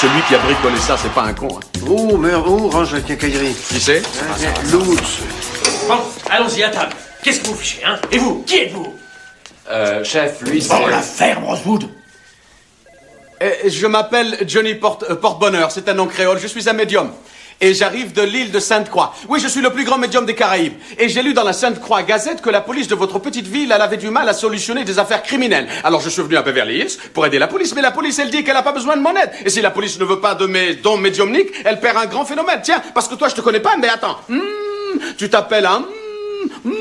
Celui qui a bricolé ça, c'est pas un con. Hein. Oh, mais oh, range la quincaillerie. Qui c'est? L'outre. Bon, allons-y à table. Qu'est-ce que vous fichez, hein? Et vous, qui êtes-vous? Euh, chef, lui, c'est... Oh, la ferme, Rosewood Eh, je m'appelle Johnny Porte, euh, Porte-Bonheur, c'est un nom créole, je suis un médium. Et j'arrive de l'île de Sainte-Croix. Oui, je suis le plus grand médium des Caraïbes. Et j'ai lu dans la Sainte-Croix Gazette que la police de votre petite ville, elle avait du mal à solutionner des affaires criminelles. Alors je suis venu à Beverly Hills pour aider la police. Mais la police, elle dit qu'elle n'a pas besoin de mon aide. Et si la police ne veut pas de mes dons médiumniques, elle perd un grand phénomène. Tiens, parce que toi, je te connais pas, mais attends. Hmm, tu t'appelles un... hmm,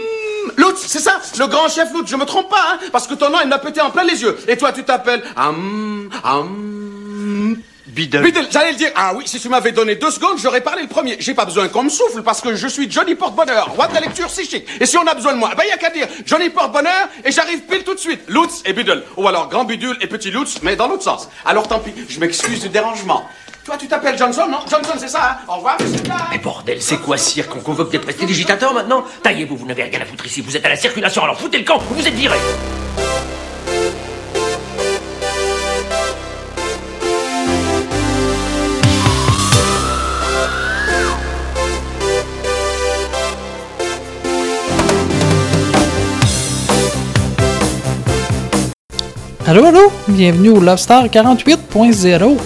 Lutz, c'est ça, le grand chef Lutz, je me trompe pas, hein, parce que ton nom, il m'a pété en plein les yeux. Et toi, tu t'appelles... Hum, Bidon. Bidel, j'allais le dire. Ah oui, si tu m'avais donné deux secondes, j'aurais parlé le premier. J'ai pas besoin qu'on me souffle parce que je suis Johnny Porte-Bonheur, roi de la lecture si chic. Et si on a besoin de moi, ben y a qu'à dire Johnny Porte-Bonheur et j'arrive pile tout de suite. Lutz et Bidel. Ou alors grand Bidule et petit Lutz, mais dans l'autre sens. Alors tant pis, je m'excuse du dérangement. Toi, tu t'appelles Johnson, non? Johnson, c'est ça, hein? Au revoir, monsieur. Mais bordel, c'est quoi cirque? On convoque des prestidigitateurs maintenant? Taillez-vous, vous n'avez rien à foutre ici. Vous êtes à la circulation, alors foutez le camp, vous êtes virés Allô, allô, bienvenue au Lobster 48.0.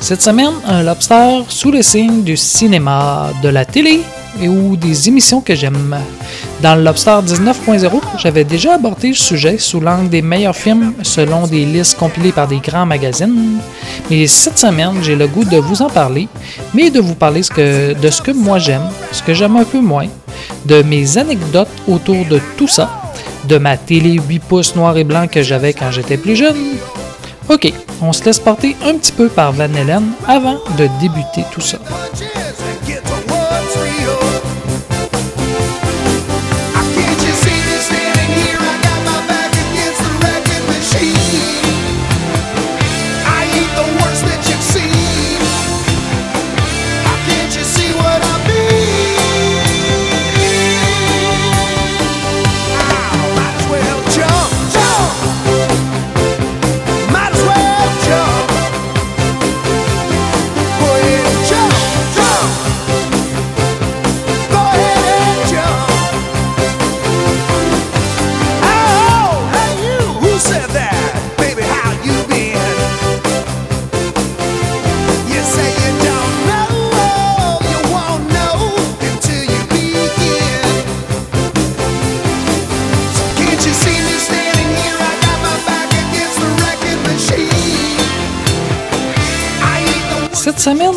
Cette semaine, un Lobster sous le signe du cinéma, de la télé et ou des émissions que j'aime. Dans le Lobster 19.0, j'avais déjà abordé le sujet sous l'angle des meilleurs films selon des listes compilées par des grands magazines. Mais cette semaine, j'ai le goût de vous en parler, mais de vous parler de ce que moi j'aime, ce que j'aime un peu moins, de mes anecdotes autour de tout ça, de ma télé 8 pouces noir et blanc que j'avais quand j'étais plus jeune. Ok, on se laisse porter un petit peu par Van Halen avant de débuter tout ça.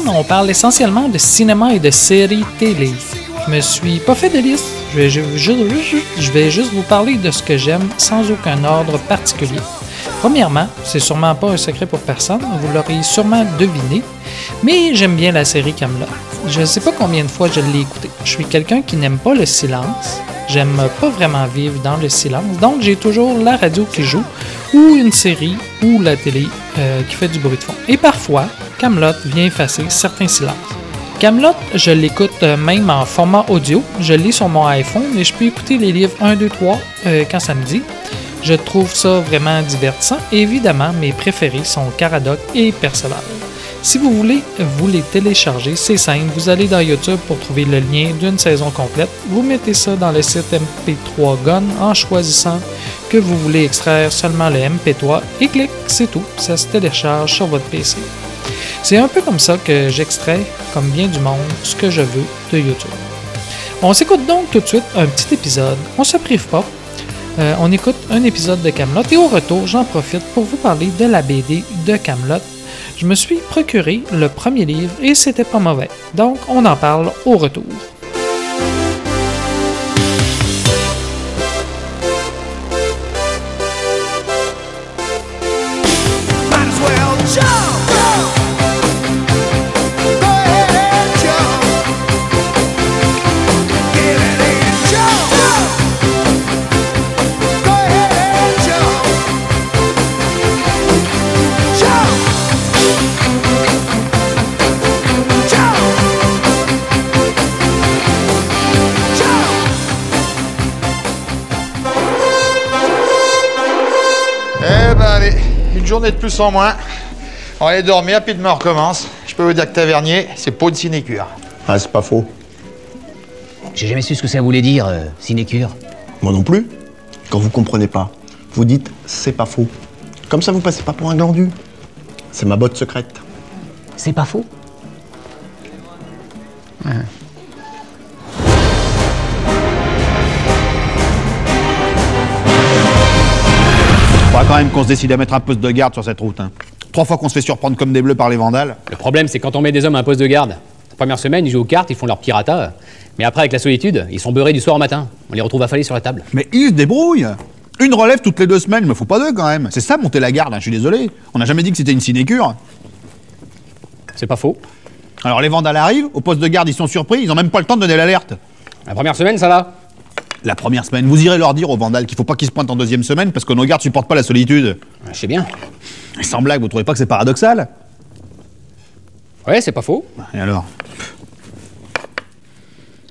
On parle essentiellement de cinéma et de séries télé. Je me suis pas fait de liste. Je vais, juste vous parler de ce que j'aime sans aucun ordre particulier. Premièrement, c'est sûrement pas un secret pour personne, vous l'aurez sûrement deviné, mais j'aime bien la série Camelot. Je sais pas combien de fois je l'ai écouté. Je suis quelqu'un qui n'aime pas le silence. J'aime pas vraiment vivre dans le silence, donc j'ai toujours la radio qui joue ou une série ou la télé euh, qui fait du bruit de fond. Et parfois, Camelot vient effacer certains silences. Camelot, je l'écoute euh, même en format audio. Je lis sur mon iPhone et je peux écouter les livres 1, 2, 3 euh, quand ça me dit. Je trouve ça vraiment divertissant. Et évidemment, mes préférés sont Caradoc et Perceval. Si vous voulez vous les télécharger, c'est simple. Vous allez dans YouTube pour trouver le lien d'une saison complète. Vous mettez ça dans le site MP3 Gun en choisissant que vous voulez extraire seulement le MP3 et clic, c'est tout. Ça se télécharge sur votre PC. C'est un peu comme ça que j'extrais, comme bien du monde, ce que je veux de YouTube. On s'écoute donc tout de suite un petit épisode. On se prive pas. Euh, on écoute un épisode de Camelot et au retour, j'en profite pour vous parler de la BD de Camelot. Je me suis procuré le premier livre et c'était pas mauvais. Donc, on en parle au retour. Journée de plus en moins. On va aller dormir, puis demain on recommence. Je peux vous dire que Tavernier, c'est pas une sinécure. Ah, c'est pas faux. J'ai jamais su ce que ça voulait dire, euh, sinécure. Moi non plus. Quand vous comprenez pas, vous dites c'est pas faux. Comme ça, vous passez pas pour un glandu. C'est ma botte secrète. C'est pas faux. Faudra quand même qu'on se décide à mettre un poste de garde sur cette route. hein. Trois fois qu'on se fait surprendre comme des bleus par les vandales. Le problème, c'est quand on met des hommes à un poste de garde. La première semaine, ils jouent aux cartes, ils font leur pirata. Mais après, avec la solitude, ils sont beurrés du soir au matin. On les retrouve affalés sur la table. Mais ils se débrouillent Une relève toutes les deux semaines, me faut pas deux quand même. C'est ça monter la garde, hein, je suis désolé. On n'a jamais dit que c'était une sinécure. C'est pas faux. Alors les vandales arrivent, au poste de garde ils sont surpris, ils ont même pas le temps de donner l'alerte. La première semaine, ça va. La première semaine, vous irez leur dire aux vandales qu'il faut pas qu'ils se pointent en deuxième semaine parce que nos gardes supportent pas la solitude. Je sais bien. Et sans blague, vous trouvez pas que c'est paradoxal? Ouais, c'est pas faux. Et alors?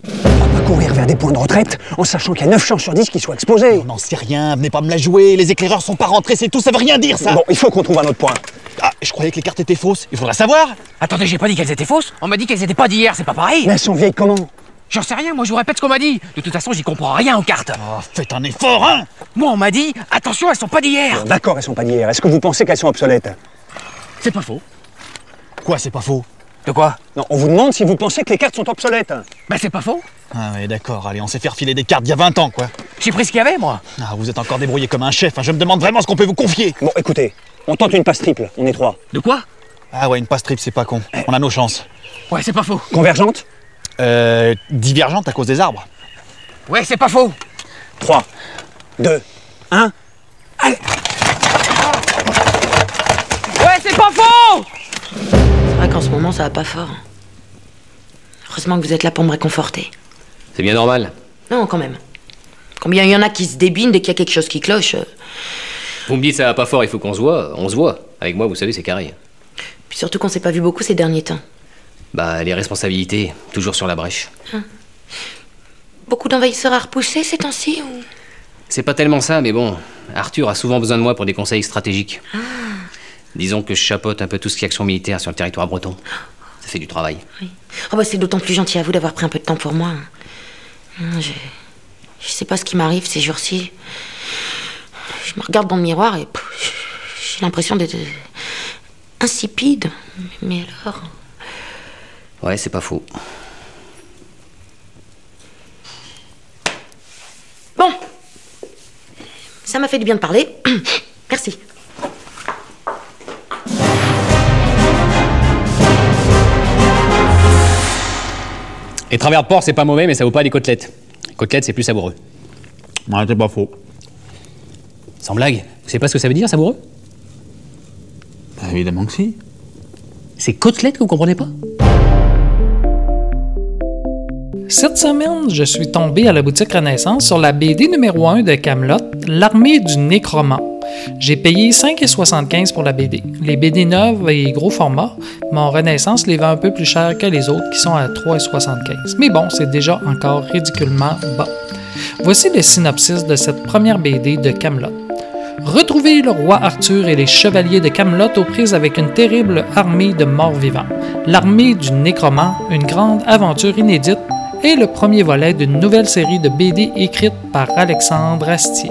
Pas courir vers des points de retraite en sachant qu'il y a 9 chances sur 10 qu'ils soient exposés. On n'en sait rien, venez pas me la jouer, les éclaireurs sont pas rentrés, c'est tout, ça veut rien dire ça Bon, il faut qu'on trouve un autre point. Ah, je croyais que les cartes étaient fausses, il faudra savoir Attendez, j'ai pas dit qu'elles étaient fausses. On m'a dit qu'elles étaient pas d'hier, c'est pas pareil. Mais elles sont vieilles comment? J'en sais rien, moi je vous répète ce qu'on m'a dit. De toute façon, j'y comprends rien aux cartes. Oh, faites un effort, hein Moi, on m'a dit, attention, elles sont pas d'hier. D'accord, elles sont pas d'hier. Est-ce que vous pensez qu'elles sont obsolètes? C'est pas faux. Quoi, c'est pas faux? De quoi? Non, on vous demande si vous pensez que les cartes sont obsolètes. Bah, c'est pas faux. Ah ouais, d'accord, allez, on s'est fait refiler des cartes il y a 20 ans, quoi. J'ai pris ce qu'il y avait, moi. Ah, vous êtes encore débrouillé comme un chef, hein, je me demande vraiment ce qu'on peut vous confier Bon, écoutez, on tente une passe triple, on est trois. De quoi? Ah ouais, une passe triple, c'est pas con. On a nos chances. Ouais, c'est pas faux. Convergente? Euh, divergente à cause des arbres. Ouais, c'est pas faux. 3, 2, 1. Ouais, c'est pas faux C'est vrai qu'en ce moment, ça va pas fort. Heureusement que vous êtes là pour me réconforter. C'est bien normal. Non, quand même. Combien il y en a qui se débinent dès qu'il y a quelque chose qui cloche euh. Vous me dites ça va pas fort, il faut qu'on se voit. On se voit. Avec moi, vous savez, c'est carré. Puis surtout qu'on s'est pas vu beaucoup ces derniers temps. Bah, les responsabilités, toujours sur la brèche. Beaucoup d'envahisseurs à repousser ces temps-ci ou... C'est pas tellement ça, mais bon, Arthur a souvent besoin de moi pour des conseils stratégiques. Disons que je chapeaute un peu tout ce qui est action militaire sur le territoire breton. Ça fait du travail. Oh bah c'est d'autant plus gentil à vous d'avoir pris un peu de temps pour moi. Hum, Je... Je sais pas ce qui m'arrive ces jours-ci. Je me regarde dans le miroir et j'ai l'impression d'être euh, insipide. Mais alors? Ouais, c'est pas faux. Bon. Ça m'a fait du bien de parler. Merci. Les travers de porc, c'est pas mauvais, mais ça vaut pas des côtelettes. Les côtelettes, c'est plus savoureux. Ouais, c'est pas faux. Sans blague, vous savez pas ce que ça veut dire, savoureux? Bah, évidemment que si. C'est côtelettes que vous comprenez pas? Cette semaine, je suis tombé à la boutique Renaissance sur la BD numéro 1 de Camelot, L'armée du nécromant. J'ai payé 5,75 pour la BD. Les BD neuves et gros format, en Renaissance les vend un peu plus cher que les autres qui sont à 3,75. Mais bon, c'est déjà encore ridiculement bas. Voici le synopsis de cette première BD de Camelot. Retrouvez le roi Arthur et les chevaliers de Camelot aux prises avec une terrible armée de morts vivants. L'armée du nécromant, une grande aventure inédite, est le premier volet d'une nouvelle série de BD écrite par Alexandre Astier.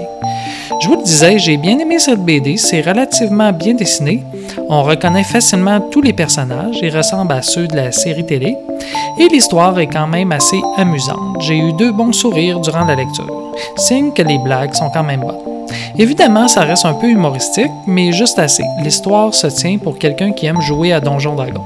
Je vous le disais, j'ai bien aimé cette BD, c'est relativement bien dessiné. On reconnaît facilement tous les personnages, ils ressemblent à ceux de la série télé, et l'histoire est quand même assez amusante. J'ai eu deux bons sourires durant la lecture, signe que les blagues sont quand même bonnes. Évidemment, ça reste un peu humoristique, mais juste assez. L'histoire se tient pour quelqu'un qui aime jouer à Donjon Dragon.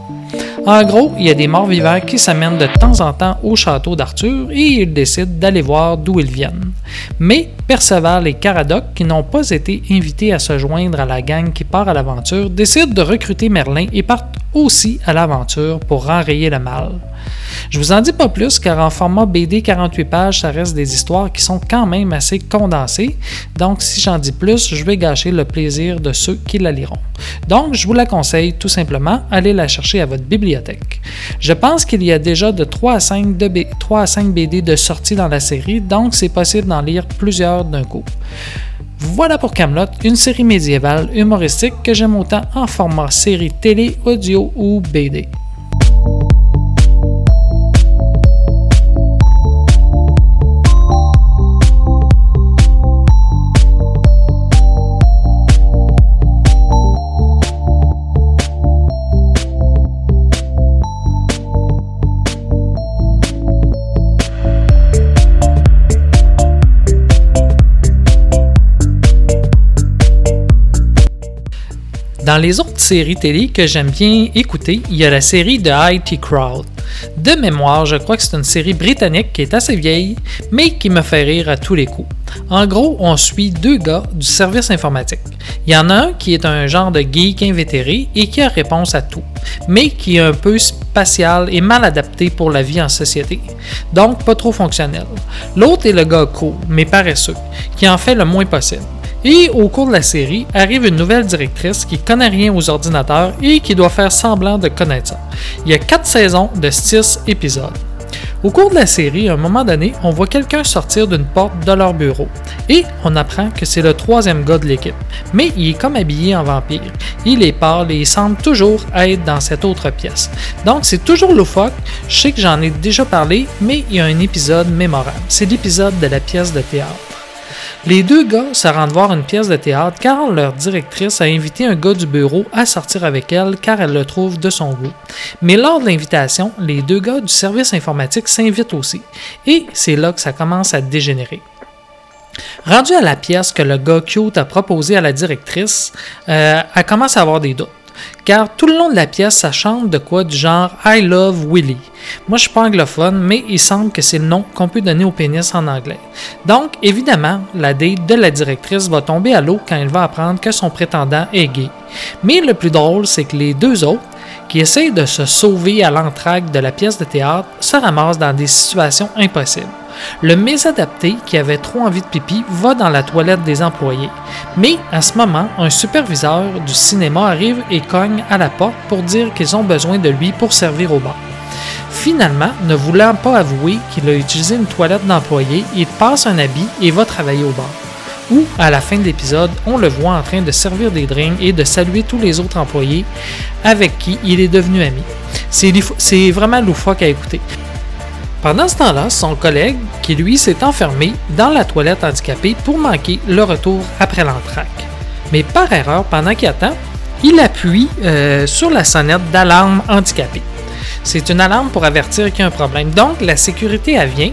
En gros, il y a des morts vivants qui s'amènent de temps en temps au château d'Arthur et ils décident d'aller voir d'où ils viennent. Mais Perceval et Caradoc, qui n'ont pas été invités à se joindre à la gang qui part à l'aventure, décident de recruter Merlin et partent aussi à l'aventure pour enrayer le mal. Je vous en dis pas plus car en format BD 48 pages, ça reste des histoires qui sont quand même assez condensées. Donc si j'en dis plus, je vais gâcher le plaisir de ceux qui la liront. Donc je vous la conseille tout simplement, allez la chercher à votre bibliothèque. Je pense qu'il y a déjà de 3 à 5, de B- 3 à 5 BD de sortie dans la série, donc c'est possible d'en lire plusieurs d'un coup. Voilà pour Camelot, une série médiévale humoristique que j'aime autant en format série télé, audio ou BD. Dans les autres séries télé que j'aime bien écouter, il y a la série de IT Crowd. De mémoire, je crois que c'est une série britannique qui est assez vieille, mais qui me fait rire à tous les coups. En gros, on suit deux gars du service informatique. Il y en a un qui est un genre de geek invétéré et qui a réponse à tout, mais qui est un peu spatial et mal adapté pour la vie en société, donc pas trop fonctionnel. L'autre est le gars cool, mais paresseux, qui en fait le moins possible. Et au cours de la série, arrive une nouvelle directrice qui connaît rien aux ordinateurs et qui doit faire semblant de connaître ça. Il y a quatre saisons de 6 épisodes. Au cours de la série, à un moment donné, on voit quelqu'un sortir d'une porte de leur bureau et on apprend que c'est le troisième gars de l'équipe. Mais il est comme habillé en vampire. Il est pâle et il semble toujours être dans cette autre pièce. Donc c'est toujours loufoque. Je sais que j'en ai déjà parlé, mais il y a un épisode mémorable. C'est l'épisode de la pièce de théâtre. Les deux gars se rendent voir une pièce de théâtre car leur directrice a invité un gars du bureau à sortir avec elle car elle le trouve de son goût. Mais lors de l'invitation, les deux gars du service informatique s'invitent aussi. Et c'est là que ça commence à dégénérer. Rendu à la pièce que le gars cute a proposé à la directrice, euh, elle commence à avoir des doutes. Car tout le long de la pièce, ça chante de quoi du genre I love Willy. Moi, je suis pas anglophone, mais il semble que c'est le nom qu'on peut donner au pénis en anglais. Donc, évidemment, la date de la directrice va tomber à l'eau quand elle va apprendre que son prétendant est gay. Mais le plus drôle, c'est que les deux autres, qui essayent de se sauver à l'entraque de la pièce de théâtre, se ramassent dans des situations impossibles. Le mésadapté, qui avait trop envie de pipi, va dans la toilette des employés. Mais à ce moment, un superviseur du cinéma arrive et cogne à la porte pour dire qu'ils ont besoin de lui pour servir au bar. Finalement, ne voulant pas avouer qu'il a utilisé une toilette d'employé, il passe un habit et va travailler au bar. Où, à la fin de l'épisode, on le voit en train de servir des drinks et de saluer tous les autres employés avec qui il est devenu ami. C'est vraiment loufoque à écouter. Pendant ce temps-là, son collègue, qui lui s'est enfermé dans la toilette handicapée pour manquer le retour après l'entraque. Mais par erreur, pendant qu'il attend, il appuie euh, sur la sonnette d'alarme handicapée. C'est une alarme pour avertir qu'il y a un problème. Donc, la sécurité, vient.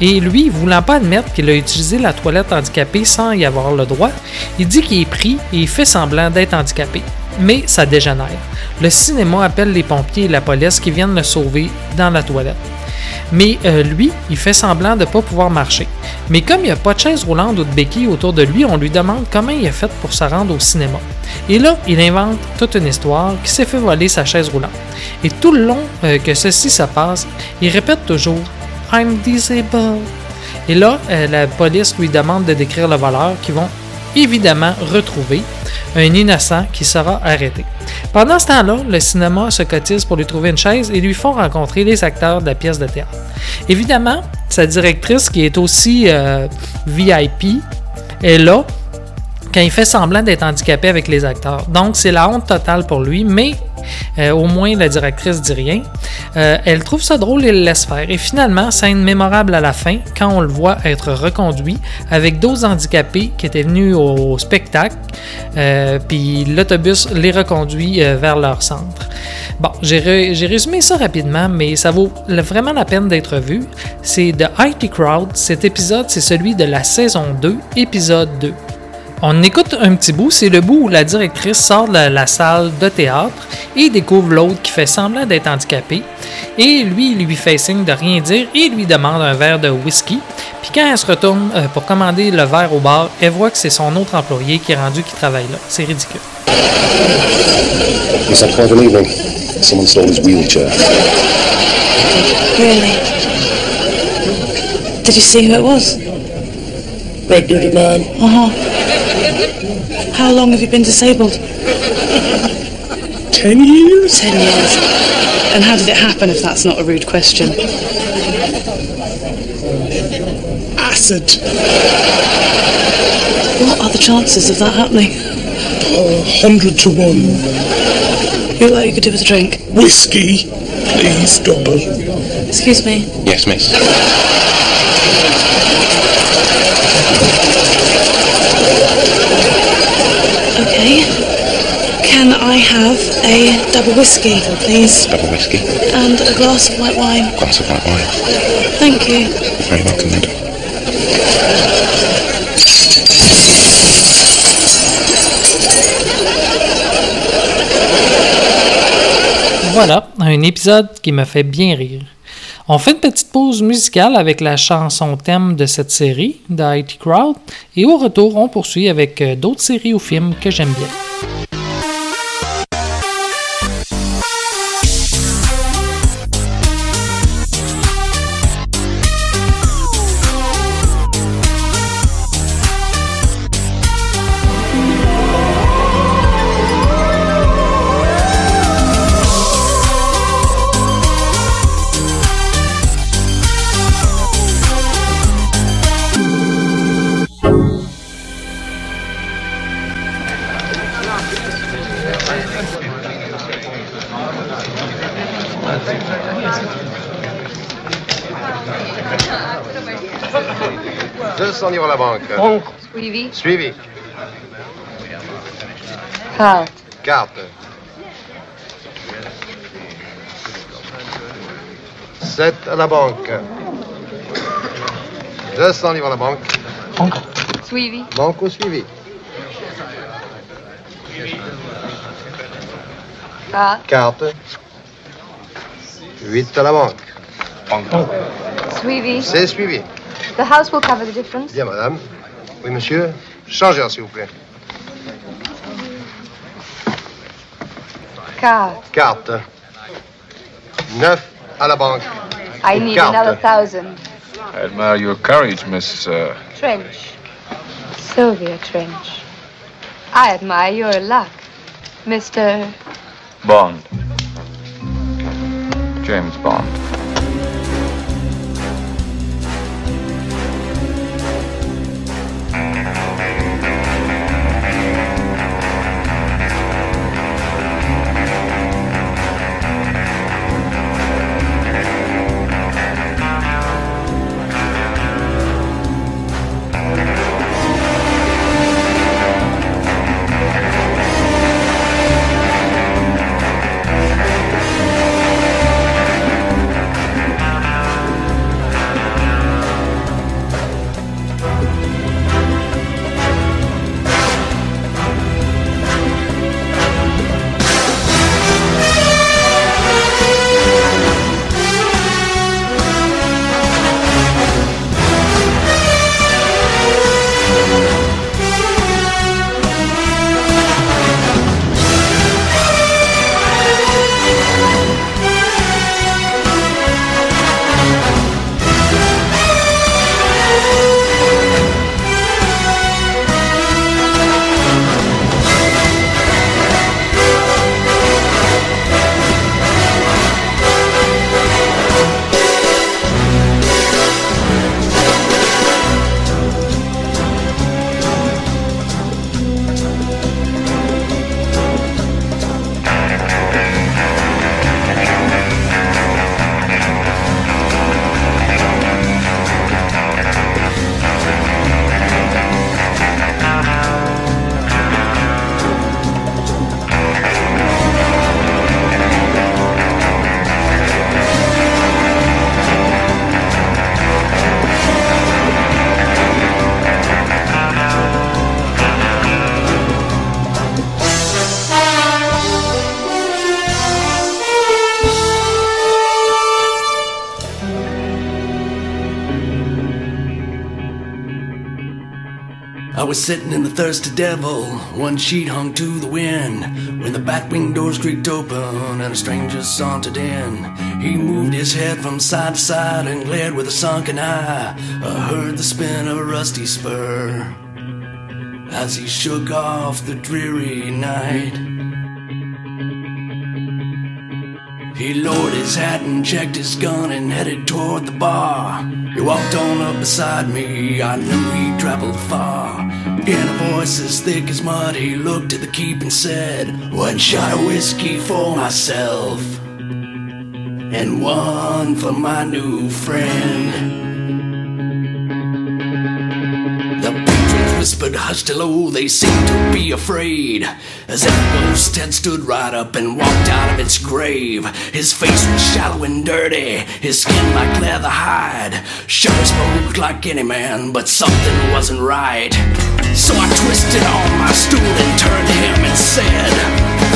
Et lui, voulant pas admettre qu'il a utilisé la toilette handicapée sans y avoir le droit, il dit qu'il est pris et il fait semblant d'être handicapé. Mais ça dégénère. Le cinéma appelle les pompiers et la police qui viennent le sauver dans la toilette. Mais euh, lui, il fait semblant de ne pas pouvoir marcher. Mais comme il n'y a pas de chaise roulante ou de béquille autour de lui, on lui demande comment il a fait pour se rendre au cinéma. Et là, il invente toute une histoire qui s'est fait voler sa chaise roulante. Et tout le long euh, que ceci se passe, il répète toujours I'm disabled. Et là, euh, la police lui demande de décrire le voleur qui vont évidemment retrouver un innocent qui sera arrêté. Pendant ce temps-là, le cinéma se cotise pour lui trouver une chaise et lui font rencontrer les acteurs de la pièce de théâtre. Évidemment, sa directrice, qui est aussi euh, VIP, est là quand il fait semblant d'être handicapé avec les acteurs. Donc, c'est la honte totale pour lui, mais euh, au moins la directrice dit rien. Euh, elle trouve ça drôle et le laisse faire. Et finalement, scène mémorable à la fin, quand on le voit être reconduit avec d'autres handicapés qui étaient venus au spectacle, euh, puis l'autobus les reconduit vers leur centre. Bon, j'ai résumé ça rapidement, mais ça vaut vraiment la peine d'être vu. C'est The IT Crowd. Cet épisode, c'est celui de la saison 2, épisode 2. On écoute un petit bout, c'est le bout où la directrice sort de la, la salle de théâtre et découvre l'autre qui fait semblant d'être handicapé. Et lui, il lui fait signe de rien dire et lui demande un verre de whisky. Puis quand elle se retourne euh, pour commander le verre au bar, elle voit que c'est son autre employé qui est rendu qui travaille là. C'est ridicule. Evening? Someone stole his wheelchair. Really? Did you see who it was? Red bearded man. Uh huh. How long have you been disabled? Ten years? Ten years. And how did it happen if that's not a rude question? Acid. What are the chances of that happening? A hundred to one. You like you could do with a drink? Whiskey, please, doctor. Excuse me. Yes, miss. Okay. Can I have a double whiskey, please? Double whiskey, And a glass of white wine. glass of white wine. Thank you. You're very welcome, madam. Voilà, un épisode qui me fait bien rire. On fait une petite pause musicale avec la chanson thème de cette série, The IT Crowd, et au retour, on poursuit avec euh, d'autres séries ou films que j'aime bien. Suivi. Carte. Carte. Sept à la banque. 200 livres à la banque. Suivi. Banque au suivi. Carte. Carte. 8 à la banque. Suivi. C'est suivi. The house will cover the difference. Bien, madame. Oui, monsieur. Changeur, s'il vous plaît. Carte. Carte. 9 à la banque. I need carte. another thousand. I admire your courage, Miss. Uh, Trench. Sylvia Trench. I admire your luck. Mr. Bond. James Bond. Sitting in the thirsty devil, one sheet hung to the wind, when the back wing doors creaked open and a stranger sauntered in. He moved his head from side to side and glared with a sunken eye. I heard the spin of a rusty spur as he shook off the dreary night. He lowered his hat and checked his gun and headed toward the bar. He walked on up beside me, I knew he'd traveled far. In a voice as thick as mud, he looked at the keep and said, One shot of whiskey for myself, and one for my new friend. The patrons whispered hushed hello, they seemed to be afraid. As ghost had stood right up and walked out of its grave. His face was shallow and dirty, his skin like leather hide. Sure spoke like any man, but something wasn't right. So I twisted on my stool and turned to him and said,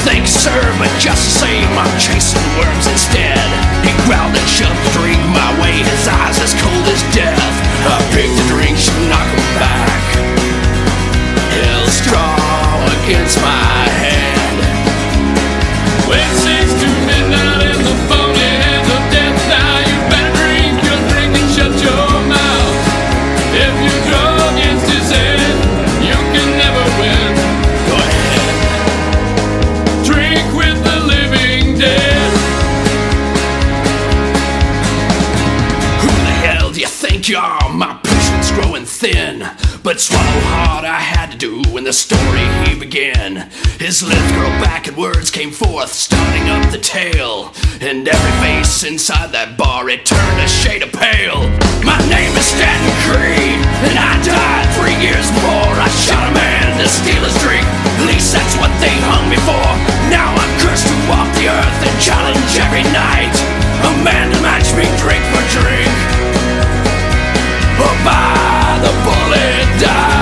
Thanks, sir, but just the same, I'm chasing worms instead. He growled and shoved the drink my way, his eyes as cold as death. I picked the drink, she knocked him back. Held strong against my hand. When six to midnight in the But swallow hard I had to do when the story he began. His lips curled back and words came forth, starting up the tale. And every face inside that bar, it turned a shade of pale. My name is Stanton Creed, and I died three years before I shot a man to steal his drink. At least that's what they hung me for. Now I'm cursed to walk the earth and challenge every night. A man to match me drink for drink. Or by the bullet die.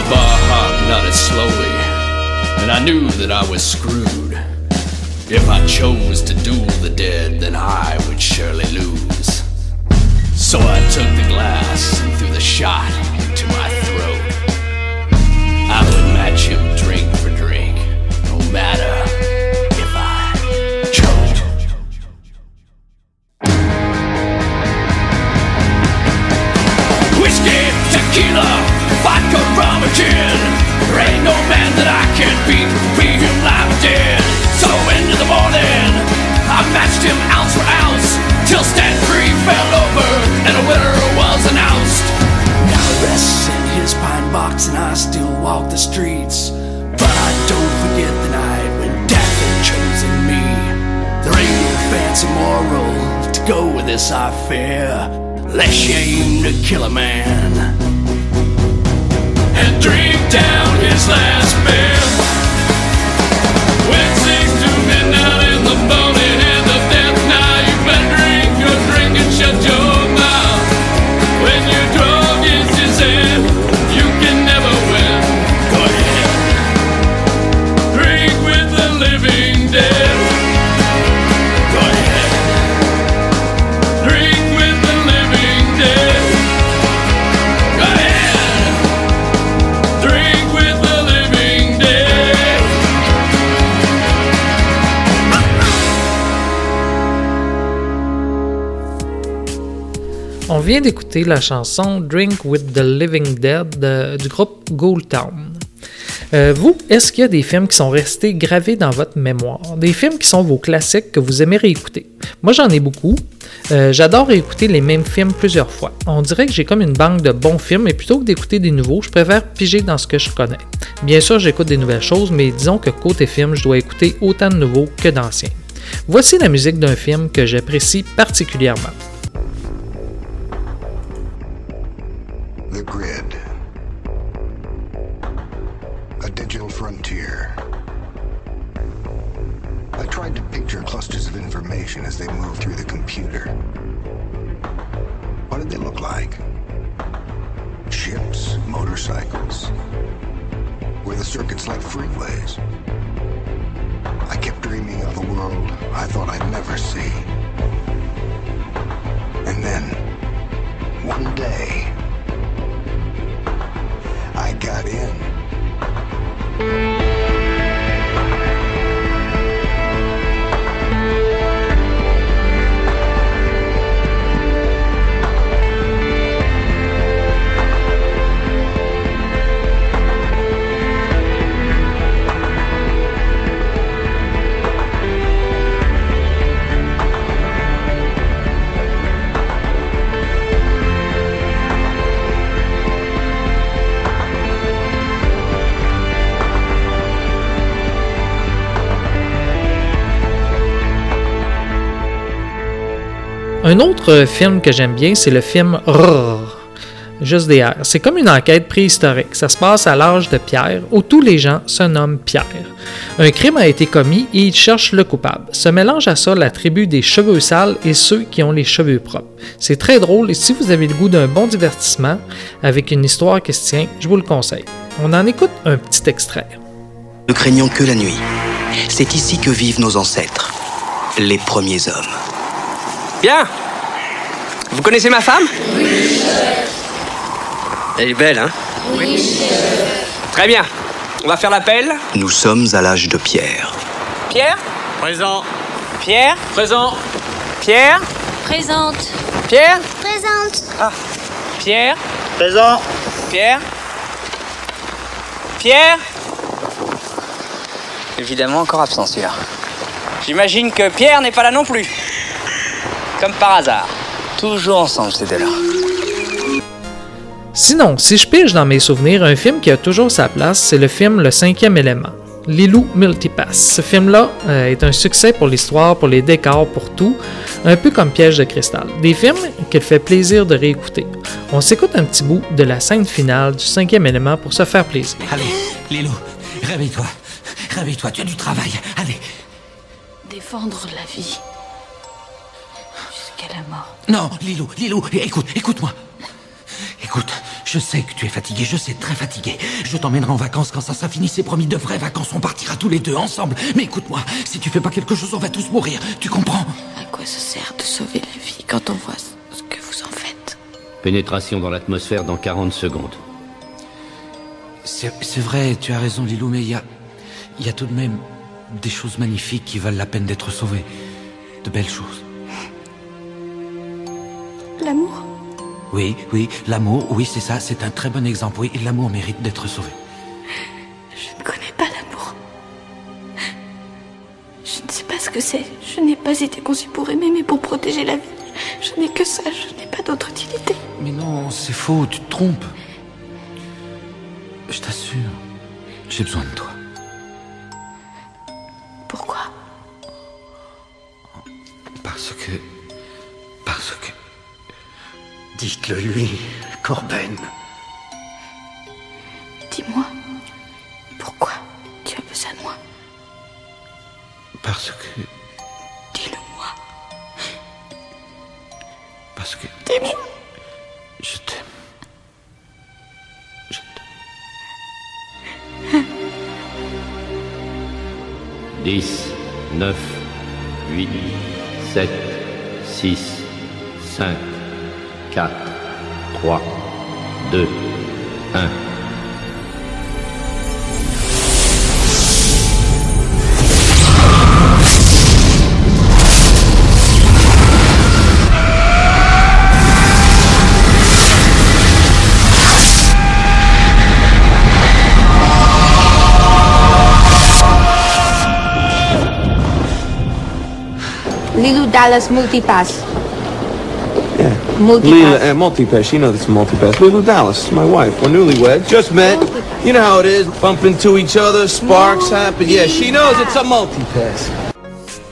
The bar hop nodded slowly, and I knew that I was screwed. If I chose to duel the dead, then I would surely lose. So I took the glass and threw the shot into my throat. I would match him drink for drink, no matter if I choked. Whiskey, tequila, rum, or gin. There ain't no man that I can't beat, be him live dead. So into the morning, I matched him ounce for ounce, till Stan Creed fell over and a winner was announced. Now rests in his pine box and I still walk the streets. But I don't forget the night when death had chosen me. There ain't no fancy moral to go with this, I fear. Less aim to kill a man and drink down his last beer. When six to midnight in the phony on vient d'écouter la chanson Drink with the Living Dead de- du groupe Ghoul. Euh, vous, est-ce qu'il y a des films qui sont restés gravés dans votre mémoire? Des films qui sont vos classiques que vous aimez réécouter? Moi, j'en ai beaucoup. Euh, J'adore réécouter les mêmes films plusieurs fois. On dirait que j'ai comme une banque de bons films et plutôt que d'écouter des nouveaux, je préfère piger dans ce que je connais. Bien sûr, j'écoute des nouvelles choses, mais disons que côté film, je dois écouter autant de nouveaux que d'anciens. Voici la musique d'un film que j'apprécie particulièrement. Information as they move through the computer. What did they look like? Ships, motorcycles. Were the circuits like freeways? I kept dreaming of a world I thought I'd never see. And then, one day, I got in. Un autre film que j'aime bien, c'est le film Rrrr, Juste des airs. C'est comme une enquête préhistorique. Ça se passe à l'âge de Pierre, où tous les gens se nomment Pierre. Un crime a été commis et il cherche le coupable. Se mélange à ça la tribu des cheveux sales et ceux qui ont les cheveux propres. C'est très drôle et si vous avez le goût d'un bon divertissement avec une histoire qui se tient, je vous le conseille. On en écoute un petit extrait. Ne craignons que la nuit. C'est ici que vivent nos ancêtres, les premiers hommes. Bien. Vous connaissez ma femme? Elle est belle, hein? Très bien. On va faire l'appel. Nous sommes à l'âge de pierre. Pierre? Présent. Pierre? Présent. Pierre? Présente. Pierre? Présente. Ah. Pierre? Présent. Pierre? Pierre? Évidemment encore absent celui-là. J'imagine que Pierre n'est pas là non plus. Comme par hasard. Toujours ensemble ces deux-là. Sinon, si je pige dans mes souvenirs, un film qui a toujours sa place, c'est le film Le cinquième élément. Lilou Multipass. Ce film-là euh, est un succès pour l'histoire, pour les décors, pour tout, un peu comme Piège de cristal. Des films qu'il fait plaisir de réécouter. On s'écoute un petit bout de la scène finale du cinquième élément pour se faire plaisir. Allez, Lilou, réveille-toi. Réveille-toi, tu as du travail. Allez. Défendre la vie. Mort. Non, Lilou, Lilou, écoute, écoute-moi. Écoute, je sais que tu es fatigué, je sais très fatigué. Je t'emmènerai en vacances quand ça sera fini, c'est promis, de vraies vacances. On partira tous les deux ensemble. Mais écoute-moi, si tu fais pas quelque chose, on va tous mourir. Tu comprends? À quoi ça sert de sauver la vie quand on voit ce que vous en faites? Pénétration dans l'atmosphère dans 40 secondes. C'est c'est vrai, tu as raison, Lilou, mais il y a, il y a tout de même des choses magnifiques qui valent la peine d'être sauvées. De belles choses. L'amour? Oui, oui, l'amour, oui, c'est ça, c'est un très bon exemple. Oui, l'amour mérite d'être sauvé. Je ne connais pas l'amour. Je ne sais pas ce que c'est. Je n'ai pas été conçu pour aimer, mais pour protéger la vie. Je n'ai que ça, je n'ai pas d'autre utilité. Mais non, c'est faux, tu te trompes. Je t'assure, j'ai besoin de toi. Pourquoi? Parce que. Parce que. Dites-le lui, Corben. Dis-moi, pourquoi tu as besoin de moi? Parce que. Dis-le-moi. Parce que. Dis-moi. Je t'aime. 10, 9, 8, 7, 6, 5, 4, 3, 2, 1. Lilo Dallas Multipass. Multipass. Leela, uh, multipass. You know this is multipass. Lulu Dallas, my wife. We're newlyweds. Just met. You know how it is. Bump into each other, sparks happen. Yeah, she knows it's a multipass.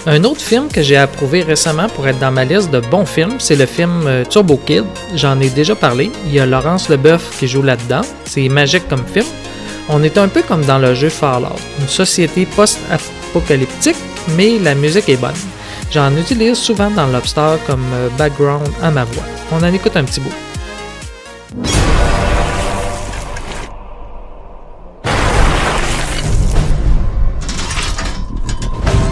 Un autre film que j'ai approuvé récemment pour être dans ma liste de bons films, c'est le film euh, Turbo Kid. J'en ai déjà parlé. Il y a Laurence Leboeuf qui joue là-dedans. C'est magique comme film. On est un peu comme dans le jeu Fallout, une société post-apocalyptique, mais la musique est bonne. J'en utilise souvent dans Lobster comme euh, background à ma voix. On en écoute un petit bout.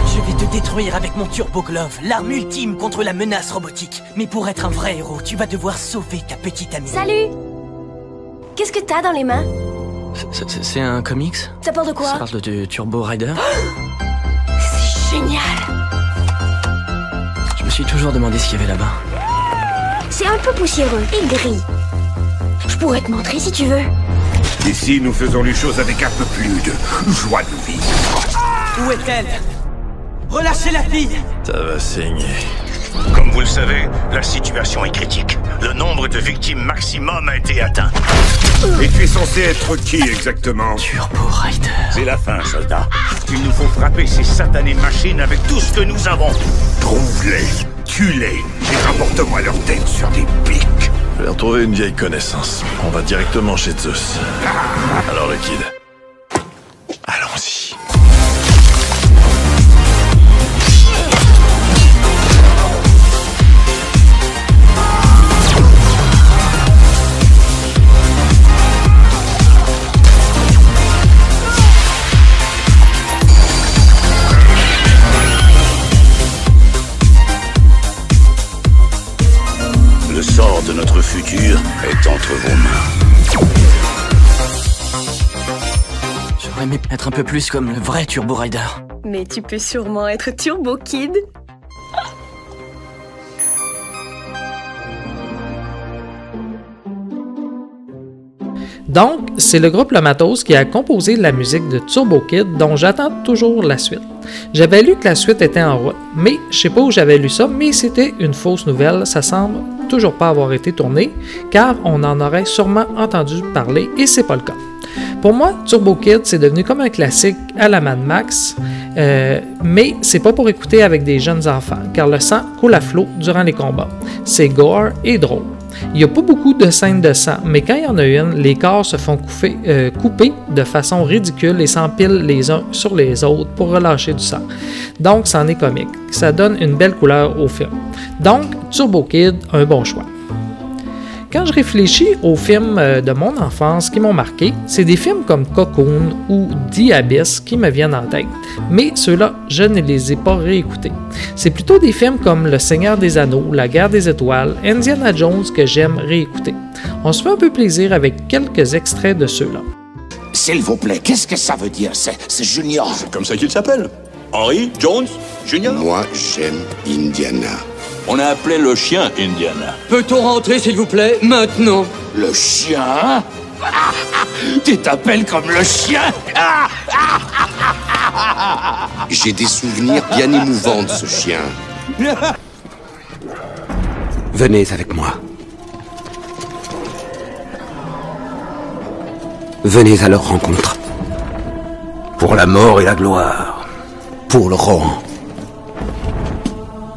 Je vais te détruire avec mon Turbo Glove, l'arme ultime contre la menace robotique. Mais pour être un vrai héros, tu vas devoir sauver ta petite amie. Salut Qu'est-ce que t'as dans les mains? C'est- un comics? Ça parle de quoi? Ça parle de Turbo Rider C'est génial suis toujours demandé ce qu'il y avait là-bas. C'est un peu poussiéreux et gris. Je pourrais te montrer si tu veux. Ici, nous faisons les choses avec un peu plus de joie de vivre. Où est-elle? Relâchez la fille Ça va saigner. Comme vous le savez, la situation est critique. Le nombre de victimes maximum a été atteint. Et tu es censé être qui exactement Turbo Rider. C'est la fin, soldat. Il nous faut frapper ces satanées machines avec tout ce que nous avons. Trouve-les, tue-les et rapporte-moi leur tête sur des pics. Je vais retrouver une vieille connaissance. On va directement chez Zeus. Alors, le kid. Futur est entre vos mains. J'aurais aimé être un peu plus comme le vrai Turbo Rider. Mais tu peux sûrement être Turbo Kid. Donc, c'est le groupe Le Matos qui a composé la musique de Turbo Kid dont j'attends toujours la suite. J'avais lu que la suite était en route, mais je sais pas où j'avais lu ça, mais c'était une fausse nouvelle, ça semble toujours pas avoir été tourné, car on en aurait sûrement entendu parler et c'est pas le cas. Pour moi, Turbo Kid, c'est devenu comme un classique à la Mad Max, euh, mais c'est pas pour écouter avec des jeunes enfants, car le sang coule à flot durant les combats. C'est gore et drôle. Il n'y a pas beaucoup de scènes de sang, mais quand il y en a une, les corps se font couper, euh, couper de façon ridicule et s'empilent les uns sur les autres pour relâcher du sang. Donc, c'en est comique. Ça donne une belle couleur au film. Donc, Turbo Kid, un bon choix. Quand je réfléchis aux films euh, de mon enfance qui m'ont marqué, c'est des films comme Cocoon ou The Abyss qui me viennent en tête. Mais ceux-là, je ne les ai pas réécoutés. C'est plutôt des films comme Le Seigneur des Anneaux, La Guerre des Étoiles, Indiana Jones que j'aime réécouter. On se fait un peu plaisir avec quelques extraits de ceux-là. S'il vous plaît, qu'est-ce que ça veut dire C'est c'est Junior? C'est comme ça qu'il s'appelle. Henry Jones Junior? Moi, j'aime Indiana. On a appelé le chien Indiana. Peut-on rentrer, s'il vous plaît, maintenant? Le chien? Tu t'appelles comme le chien? J'ai des souvenirs bien émouvants de ce chien. Venez avec moi. Venez à leur rencontre. Pour la mort et la gloire. Pour le Rohan.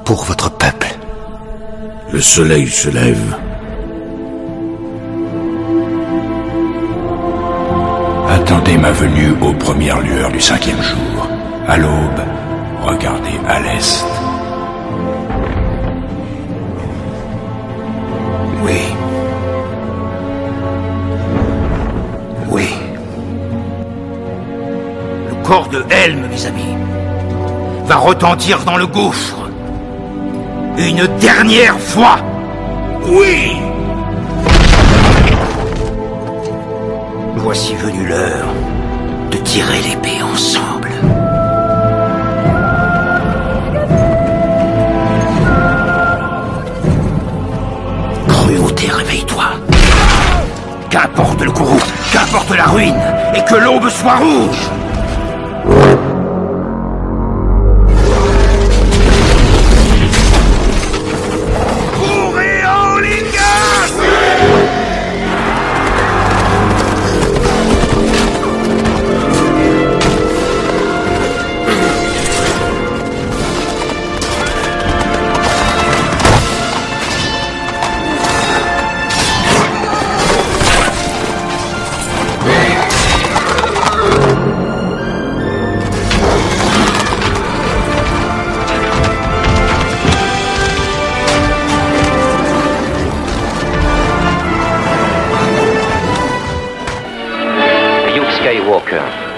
Pour votre peuple. Le soleil se lève. Attendez ma venue aux premières lueurs du cinquième jour. À l'aube, regardez à l'est. Oui. Oui. Le corps de Helm, mes amis, va retentir dans le gouffre. Une dernière fois. Oui Voici venue l'heure de tirer l'épée ensemble. Cruauté, réveille-toi. Qu'importe le courroux, qu'importe la ruine, et que l'aube soit rouge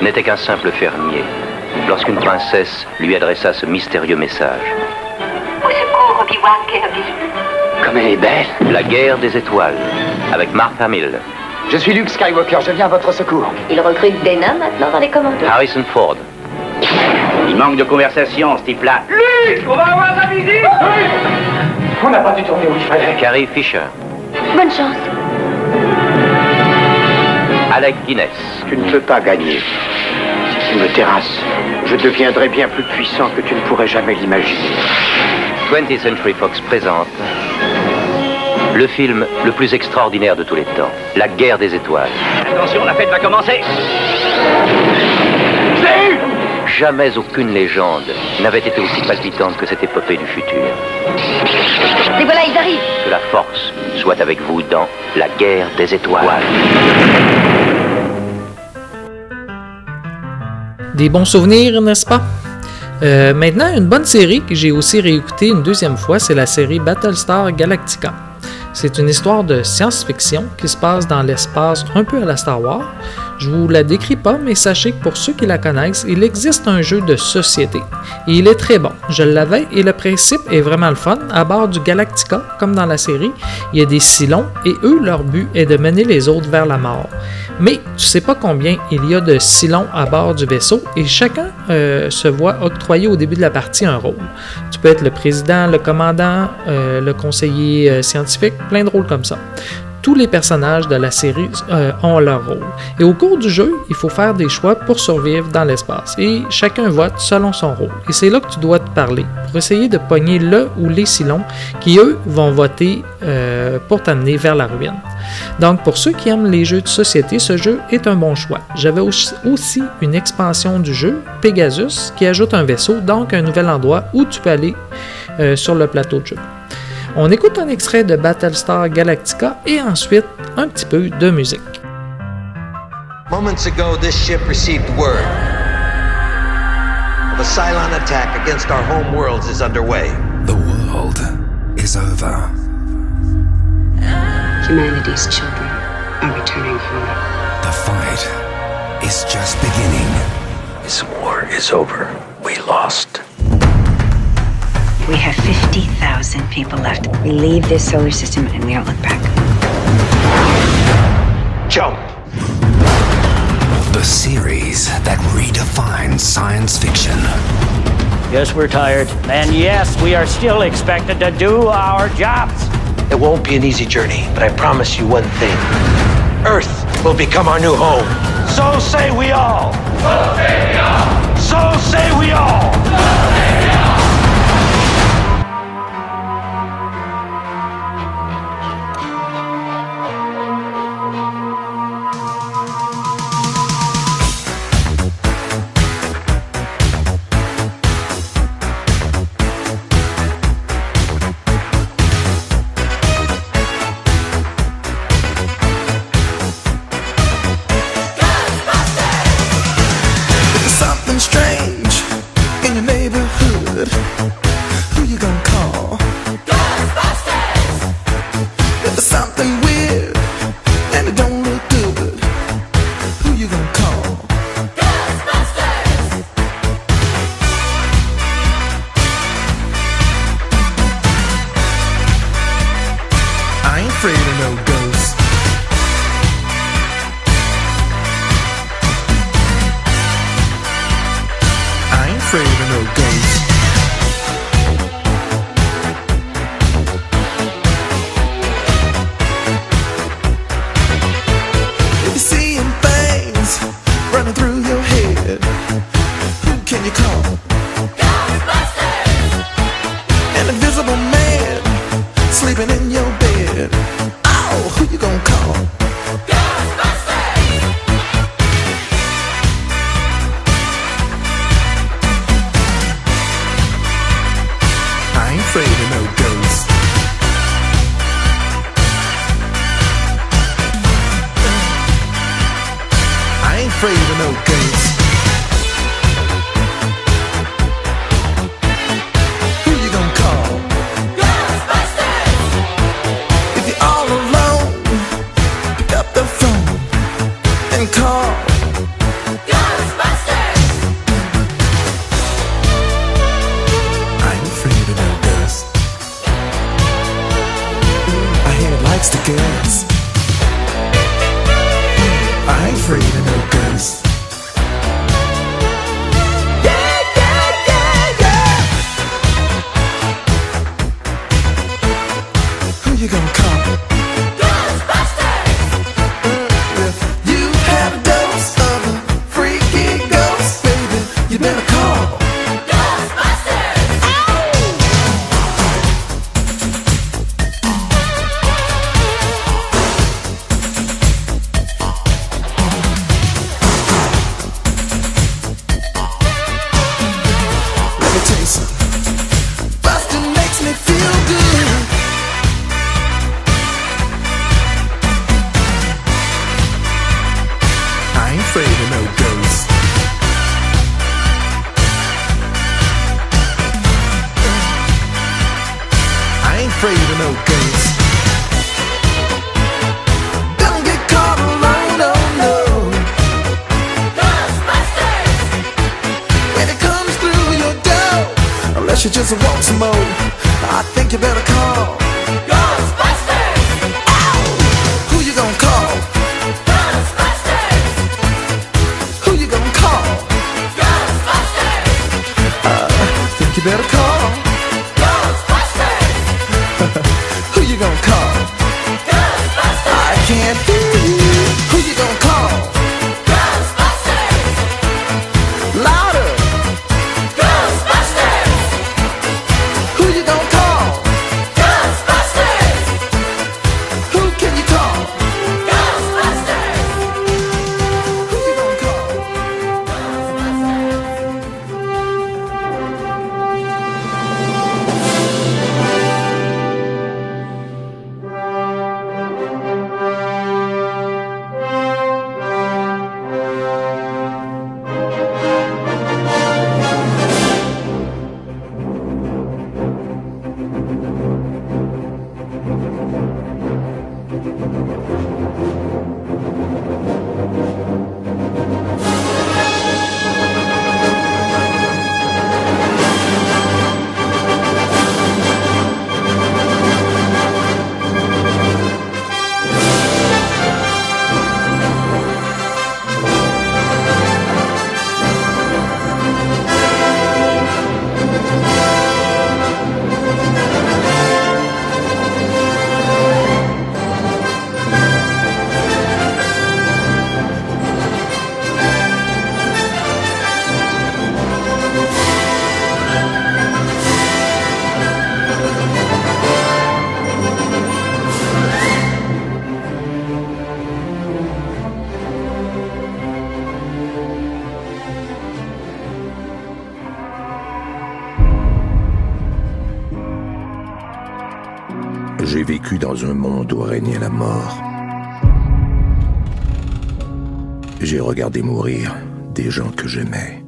n'était qu'un simple fermier lorsqu'une princesse lui adressa ce mystérieux message. Au secours, Obi-Wan Kenobi. Comme elle est belle La guerre des étoiles, avec Mark Hamill, Je suis Luke Skywalker, je viens à votre secours. Il recrute des nains maintenant dans les commandos. Harrison Ford, Il manque de conversation, ce type-là. Luke, on va avoir la visite On n'a pas dû tourner où il fallait. Carrie Fisher, Bonne chance. Alec Guinness, Tu ne peux pas gagner. Si tu me terrasses, je deviendrai bien plus puissant que tu ne pourrais jamais l'imaginer. 20th Century Fox présente le film le plus extraordinaire de tous les temps, La guerre des étoiles. Attention, la fête va commencer. Jamais aucune légende n'avait été aussi palpitante que cette épopée du futur. Les voilà, ils arrivent. Que la force soit avec vous dans La guerre des étoiles. Des bons souvenirs, n'est-ce pas? Euh, maintenant, une bonne série que j'ai aussi réécoutée une deuxième fois, c'est la série Battlestar Galactica. C'est une histoire de science-fiction qui se passe dans l'espace un peu à la Star Wars. Je vous la décris pas, mais sachez que pour ceux qui la connaissent, il existe un jeu de société. Il est très bon. Je l'avais et le principe est vraiment le fun. À bord du Galactica, comme dans la série, il y a des Cylons et eux, leur but est de mener les autres vers la mort. Mais tu sais pas combien il y a de Cylons à bord du vaisseau et chacun euh, se voit octroyer au début de la partie un rôle. Tu peux être le président, le commandant, euh, le conseiller euh, scientifique, plein de rôles comme ça. Tous les personnages de la série euh, ont leur rôle. Et au cours du jeu, il faut faire des choix pour survivre dans l'espace. Et chacun vote selon son rôle. Et c'est là que tu dois te parler pour essayer de pogner le ou les Cylons qui, eux, vont voter euh, pour t'amener vers la ruine. Donc, pour ceux qui aiment les jeux de société, ce jeu est un bon choix. J'avais aussi aussi une expansion du jeu, Pegasus, qui ajoute un vaisseau, donc un nouvel endroit où tu peux aller euh, sur le plateau de jeu. On écoute un extrait de Battlestar Galactica et ensuite un petit peu de musique. Moments ago, this ship received word of a Cylon attack against our home worlds is underway. The world is over. Humanity's children are returning home. The fight is just beginning. This war is over. We lost. We have 50,000 people left. We leave this solar system and we don't look back. Jump! The series that redefines science fiction. Yes, we're tired. And yes, we are still expected to do our jobs. It won't be an easy journey, but I promise you one thing. Earth will become our new home. So say we all. So say we all. So say we all. There's dans un monde où régnait la mort. J'ai regardé mourir des gens que j'aimais.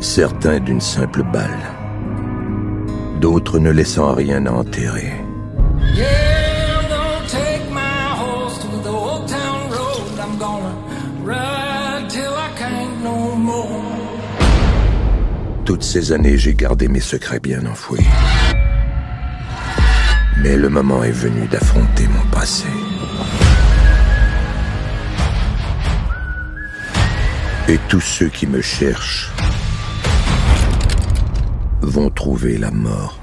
Certains d'une simple balle. D'autres ne laissant rien à enterrer. Toutes ces années, j'ai gardé mes secrets bien enfouis. Mais le moment est venu d'affronter mon passé. Et tous ceux qui me cherchent vont trouver la mort.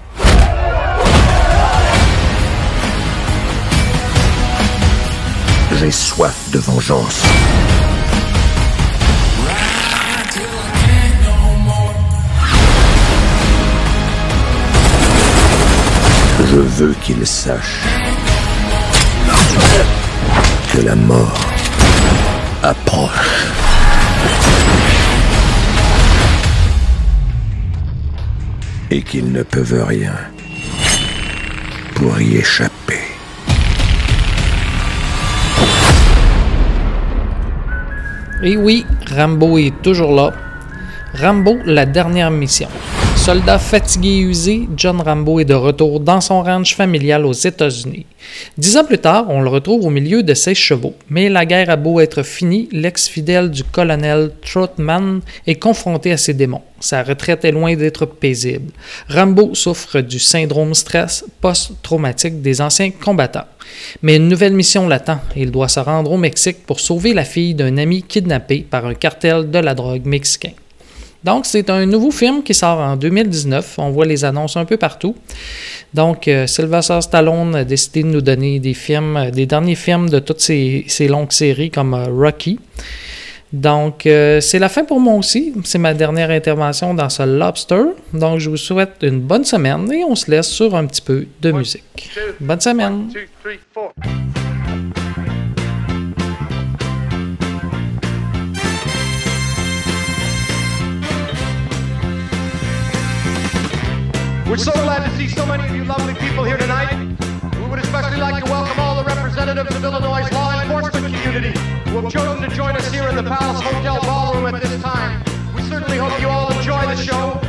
J'ai soif de vengeance. Je veux qu'ils sachent que la mort approche. Et qu'ils ne peuvent rien pour y échapper. Et oui, Rambo est toujours là. Rambo, la dernière mission. Soldat fatigué et usé, John Rambo est de retour dans son ranch familial aux États-Unis. Dix ans plus tard, on le retrouve au milieu de ses chevaux. Mais la guerre a beau être finie, l'ex-fidèle du colonel Trotman est confronté à ses démons. Sa retraite est loin d'être paisible. Rambo souffre du syndrome stress post-traumatique des anciens combattants. Mais une nouvelle mission l'attend. Il doit se rendre au Mexique pour sauver la fille d'un ami kidnappé par un cartel de la drogue mexicain. Donc, c'est un nouveau film qui sort en 2019. On voit les annonces un peu partout. Donc, euh, Sylvester Stallone a décidé de nous donner des films, euh, des derniers films de toutes ces, ces longues séries comme euh, Rocky. Donc, euh, c'est la fin pour moi aussi. C'est ma dernière intervention dans ce Lobster. Donc, je vous souhaite une bonne semaine et on se laisse sur un petit peu de musique. Bonne semaine. We're so glad to see so many of you lovely people here tonight. We would especially like to welcome all the representatives of Illinois' law enforcement community who have chosen to join us here in the Palace Hotel Ballroom at this time. We certainly hope you all enjoy the show.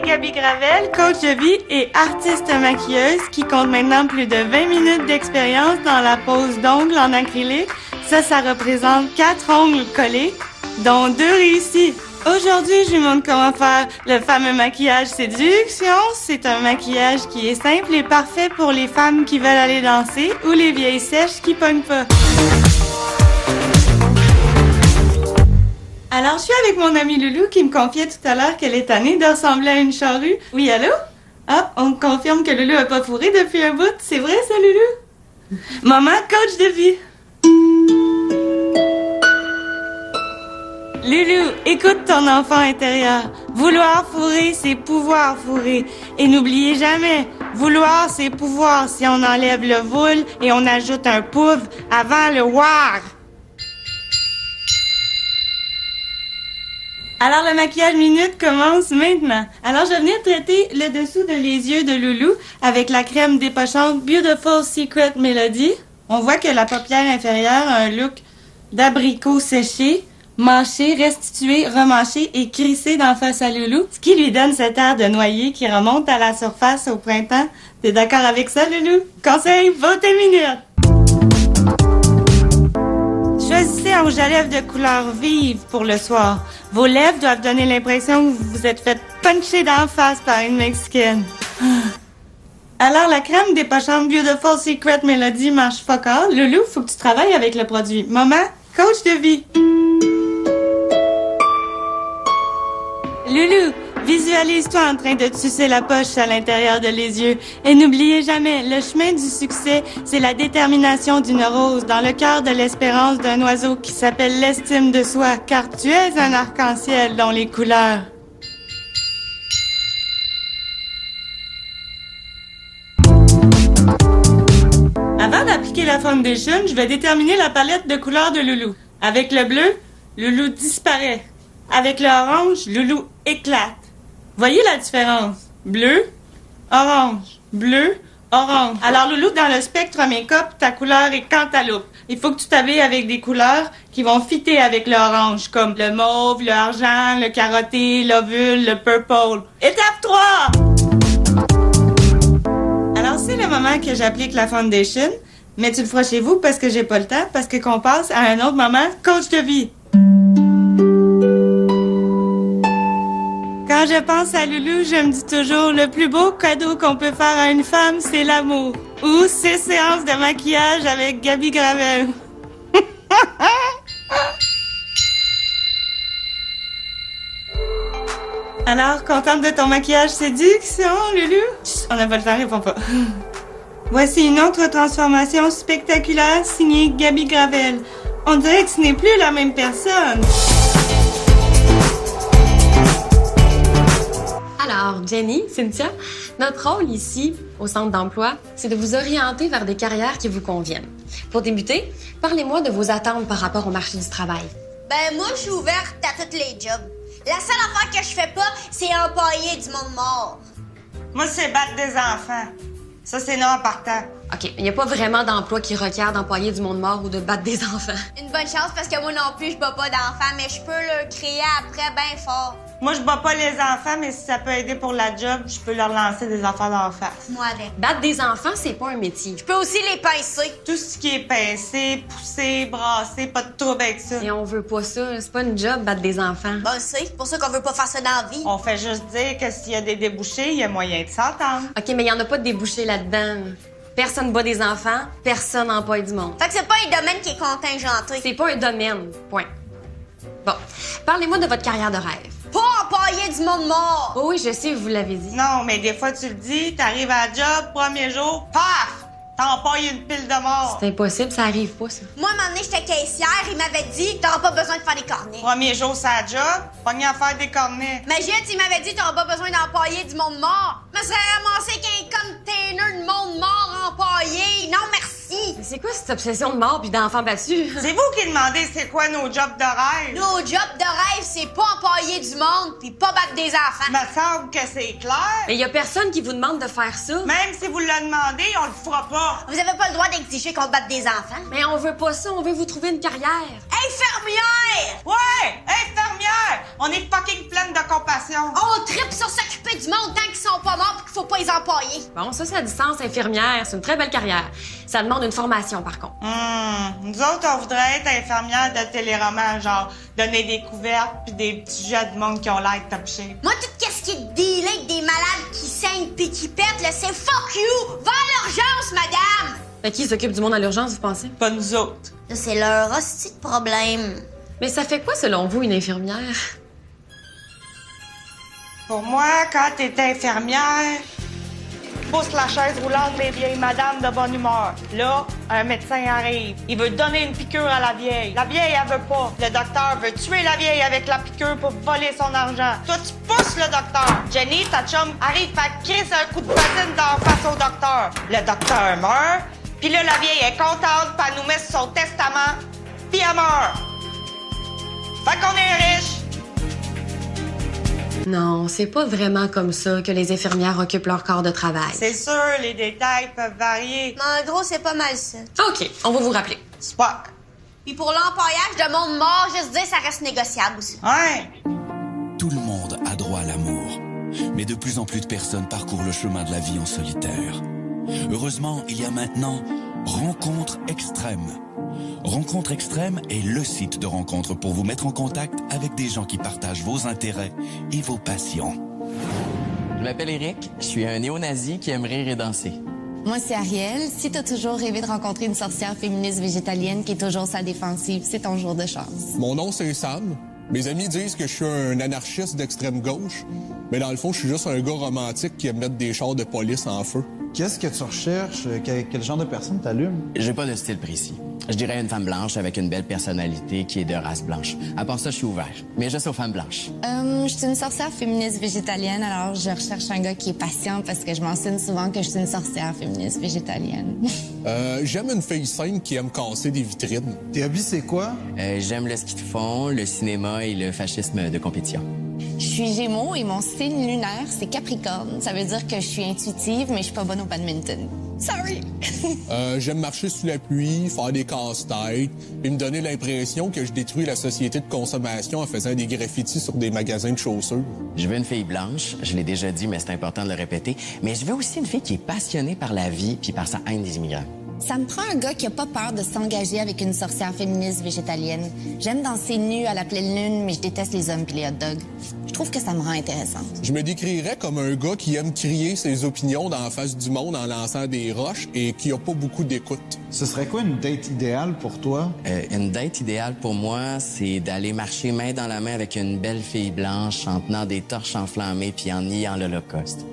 Gravel, coach de vie et artiste maquilleuse qui compte maintenant plus de 20 minutes d'expérience dans la pose d'ongles en acrylique. Ça, ça représente quatre ongles collés, dont deux réussis. Aujourd'hui, je lui montre comment faire le fameux maquillage séduction. C'est un maquillage qui est simple et parfait pour les femmes qui veulent aller danser ou les vieilles sèches qui pognent pas. Alors, je suis avec mon amie Loulou qui me confiait tout à l'heure qu'elle est tannée de ressembler à une charrue. Oui, allô? Hop, on me confirme que Loulou a pas fourré depuis un bout. C'est vrai, ça, Loulou? Maman, coach de vie. Loulou, écoute ton enfant intérieur. Vouloir fourrer, c'est pouvoir fourrer. Et n'oubliez jamais, vouloir, c'est pouvoir si on enlève le voule et on ajoute un pouvre avant le war. Alors, le maquillage minute commence maintenant. Alors, je vais venir traiter le dessous de les yeux de Loulou avec la crème dépochante Beautiful Secret Melody. On voit que la paupière inférieure a un look d'abricot séché, mâché, restitué, remâché et crissé d'en face à Loulou, ce qui lui donne cet air de noyer qui remonte à la surface au printemps. T'es d'accord avec ça, Loulou? Conseil, votez minute! Choisissez rouge à lèvres de couleur vive pour le soir. Vos lèvres doivent donner l'impression que vous vous êtes fait puncher d'en face par une Mexicaine. Alors, la crème dépochante Beautiful Secret Melody marche fuck all. Loulou, faut que tu travailles avec le produit. Maman, coach de vie. Loulou, visualise-toi en train de te sucer la poche à l'intérieur de les yeux. Et n'oubliez jamais, le chemin du succès, c'est la détermination d'une rose dans le cœur de l'espérance d'un oiseau qui s'appelle l'estime de soi, car tu es un arc-en-ciel dont les couleurs. Avant d'appliquer la foundation, je vais déterminer la palette de couleurs de Loulou. Avec le bleu, Loulou disparaît. Avec le orange, Loulou éclate. Voyez la différence? Bleu, orange, bleu, orange. Alors Loulou, dans le spectre make-up, ta couleur est cantaloupe. Il faut que tu t'habilles avec des couleurs qui vont fitter avec le orange, comme le mauve, le argent, le carotté, l'ovule, le purple. Étape 3! Alors c'est le moment que j'applique la foundation, mais tu le feras chez vous parce que j'ai pas le temps, parce que qu'on passe à un autre moment, coach de vie. Quand je pense à Loulou, je me dis toujours le plus beau cadeau qu'on peut faire à une femme, c'est l'amour. Ou ses séances de maquillage avec Gabi Gravel. Alors, contente de ton maquillage séduction? Chut, on n'a pas le temps, réponds pas. Voici une autre transformation spectaculaire signée Gabi Gravel. On dirait que ce n'est plus la même personne. Alors, Jenny, Cynthia, notre rôle ici, au centre d'emploi, c'est de vous orienter vers des carrières qui vous conviennent. Pour débuter, parlez-moi de vos attentes par rapport au marché du travail. Ben, moi, je suis ouverte à tous les jobs. La seule affaire que je fais pas, c'est empailler du monde mort. Moi, c'est battre des enfants. Ça, c'est non en partant. OK, il n'y a pas vraiment d'emploi qui requiert d'employer du monde mort ou de battre des enfants. Une bonne chance parce que moi non plus, je bats pas d'enfants, mais je peux le créer après bien fort. Moi, je bats pas les enfants, mais si ça peut aider pour la job, je peux leur lancer des affaires d'en face. Moi avec. Battre des enfants, c'est pas un métier. Je peux aussi les pincer. Tout ce qui est pincé, poussé, brassé, pas de trouble avec ça. Et on veut pas ça. C'est pas une job, battre des enfants. Ben, c'est pour ça qu'on veut pas faire ça dans la vie. On fait juste dire que s'il y a des débouchés, il y a moyen de s'entendre. OK, mais il y en a pas de débouchés là-dedans. Personne bat des enfants, personne emploie du monde. Fait que c'est pas un domaine qui est contingenté. C'est pas un domaine. Point. Bon. Parlez-moi de votre carrière de rêve. Pas empailler du monde mort! Oh oui, je sais, vous l'avez dit. Non, mais des fois, tu le dis, t'arrives à la job, premier jour, paf! T'empailles une pile de mort. C'est impossible, ça arrive pas, ça. Moi, à un moment donné, j'étais caissière, il m'avait dit, t'auras pas besoin de faire des cornets. Premier jour, c'est la job, pogné à faire des cornets. Mais Juliette, il m'avait dit, t'auras pas besoin d'empailler du monde mort. Mais ça ramassé qu'un container de monde mort empaillé. Non, merci. Mais c'est quoi cette obsession de mort puis d'enfants battus? C'est vous qui demandez c'est quoi nos jobs de rêve. Nos jobs de rêve, c'est pas empailler du monde puis pas battre des enfants. Me semble que c'est clair. Mais y a personne qui vous demande de faire ça. Même si vous le demandez, on le fera pas. Vous avez pas le droit d'exiger qu'on batte des enfants. Mais on veut pas ça, on veut vous trouver une carrière. Infirmière! Ouais! Infirmière! On est fucking pleine de compassion! On tripe sur s'occuper du monde tant qu'ils sont pas morts pis qu'il faut pas les empailler. Bon, ça, c'est à distance infirmière. C'est une très belle carrière. Ça demande une formation, par contre. Hum, nous autres, on voudrait être infirmières de téléroman, genre donner des couvertes puis des petits jets de monde qui ont l'air top shape. Moi, tout ce qui est dealé avec des malades qui saignent pis qui pètent, là, c'est fuck you! Va à l'urgence, madame! Mais qui s'occupe du monde à l'urgence, vous pensez? Pas nous autres. Là, c'est leur hostie de problème. Mais ça fait quoi, selon vous, une infirmière? Pour moi, quand t'es infirmière, pousse la chaise roulante des vieilles madames de bonne humeur. Là, un médecin arrive. Il veut donner une piqûre à la vieille. La vieille, elle veut pas. Le docteur veut tuer la vieille avec la piqûre pour voler son argent. Toi, tu pousses le docteur. Jenny, ta chum, arrive à crisser un coup de patine la face au docteur. Le docteur meurt. Puis là, la vieille est contente, elle nous met son testament, puis elle meurt. Fait qu'on est riche. Non, c'est pas vraiment comme ça que les infirmières occupent leur corps de travail. C'est sûr, les détails peuvent varier. Mais en gros, c'est pas mal ça. OK, on va vous rappeler. Spock. Puis pour l'empaillage de monde mort, juste dire, ça reste négociable aussi. Ouais. Tout le monde a droit à l'amour. Mais de plus en plus de personnes parcourent le chemin de la vie en solitaire. Heureusement, il y a maintenant Rencontre Extrême. Rencontre Extrême est le site de rencontre pour vous mettre en contact avec des gens qui partagent vos intérêts et vos passions. Je m'appelle Eric, je suis un néo-nazi qui aime rire et danser. Moi, c'est Ariel. Si t'as toujours rêvé de rencontrer une sorcière féministe végétalienne qui est toujours sa défensive, c'est ton jour de chance. Mon nom, c'est Sam. Mes amis disent que je suis un anarchiste d'extrême gauche, mais dans le fond, je suis juste un gars romantique qui aime mettre des chars de police en feu. Qu'est-ce que tu recherches? Quel, quel genre de personne t'allume? J'ai pas de style précis. Je dirais une femme blanche avec une belle personnalité qui est de race blanche. À part ça, je suis ouvert. Mais juste aux femmes blanches. Euh, je suis une sorcière féministe végétalienne, alors je recherche un gars qui est patient parce que je mentionne souvent que je suis une sorcière féministe végétalienne. Euh, J'aime une fille saine qui aime casser des vitrines. Tes hobbies, c'est quoi? Euh, J'aime le ski de fond, le cinéma et le fascisme de compétition. Je suis Gémeaux et mon signe lunaire, c'est Capricorne. Ça veut dire que je suis intuitive, mais je suis pas bonne au badminton. Sorry! Euh, J'aime marcher sous la pluie, faire des casse-têtes, et me donner l'impression que je détruis la société de consommation en faisant des graffitis sur des magasins de chaussures. Je veux une fille blanche, je l'ai déjà dit, mais c'est important de le répéter. Mais je veux aussi une fille qui est passionnée par la vie puis par sa haine des immigrants. Ça me prend un gars qui a pas peur de s'engager avec une sorcière féministe végétalienne. J'aime danser nue à la pleine lune, mais je déteste les hommes puis les hot dogs. Je trouve que ça me rend intéressante. Je me décrirais comme un gars qui aime crier ses opinions dans la face du monde en lançant des roches et qui a pas beaucoup d'écoute. Ce serait quoi une date idéale pour toi? Euh, une date idéale pour moi, c'est d'aller marcher main dans la main avec une belle fille blanche en tenant des torches enflammées puis en niant l'Holocauste.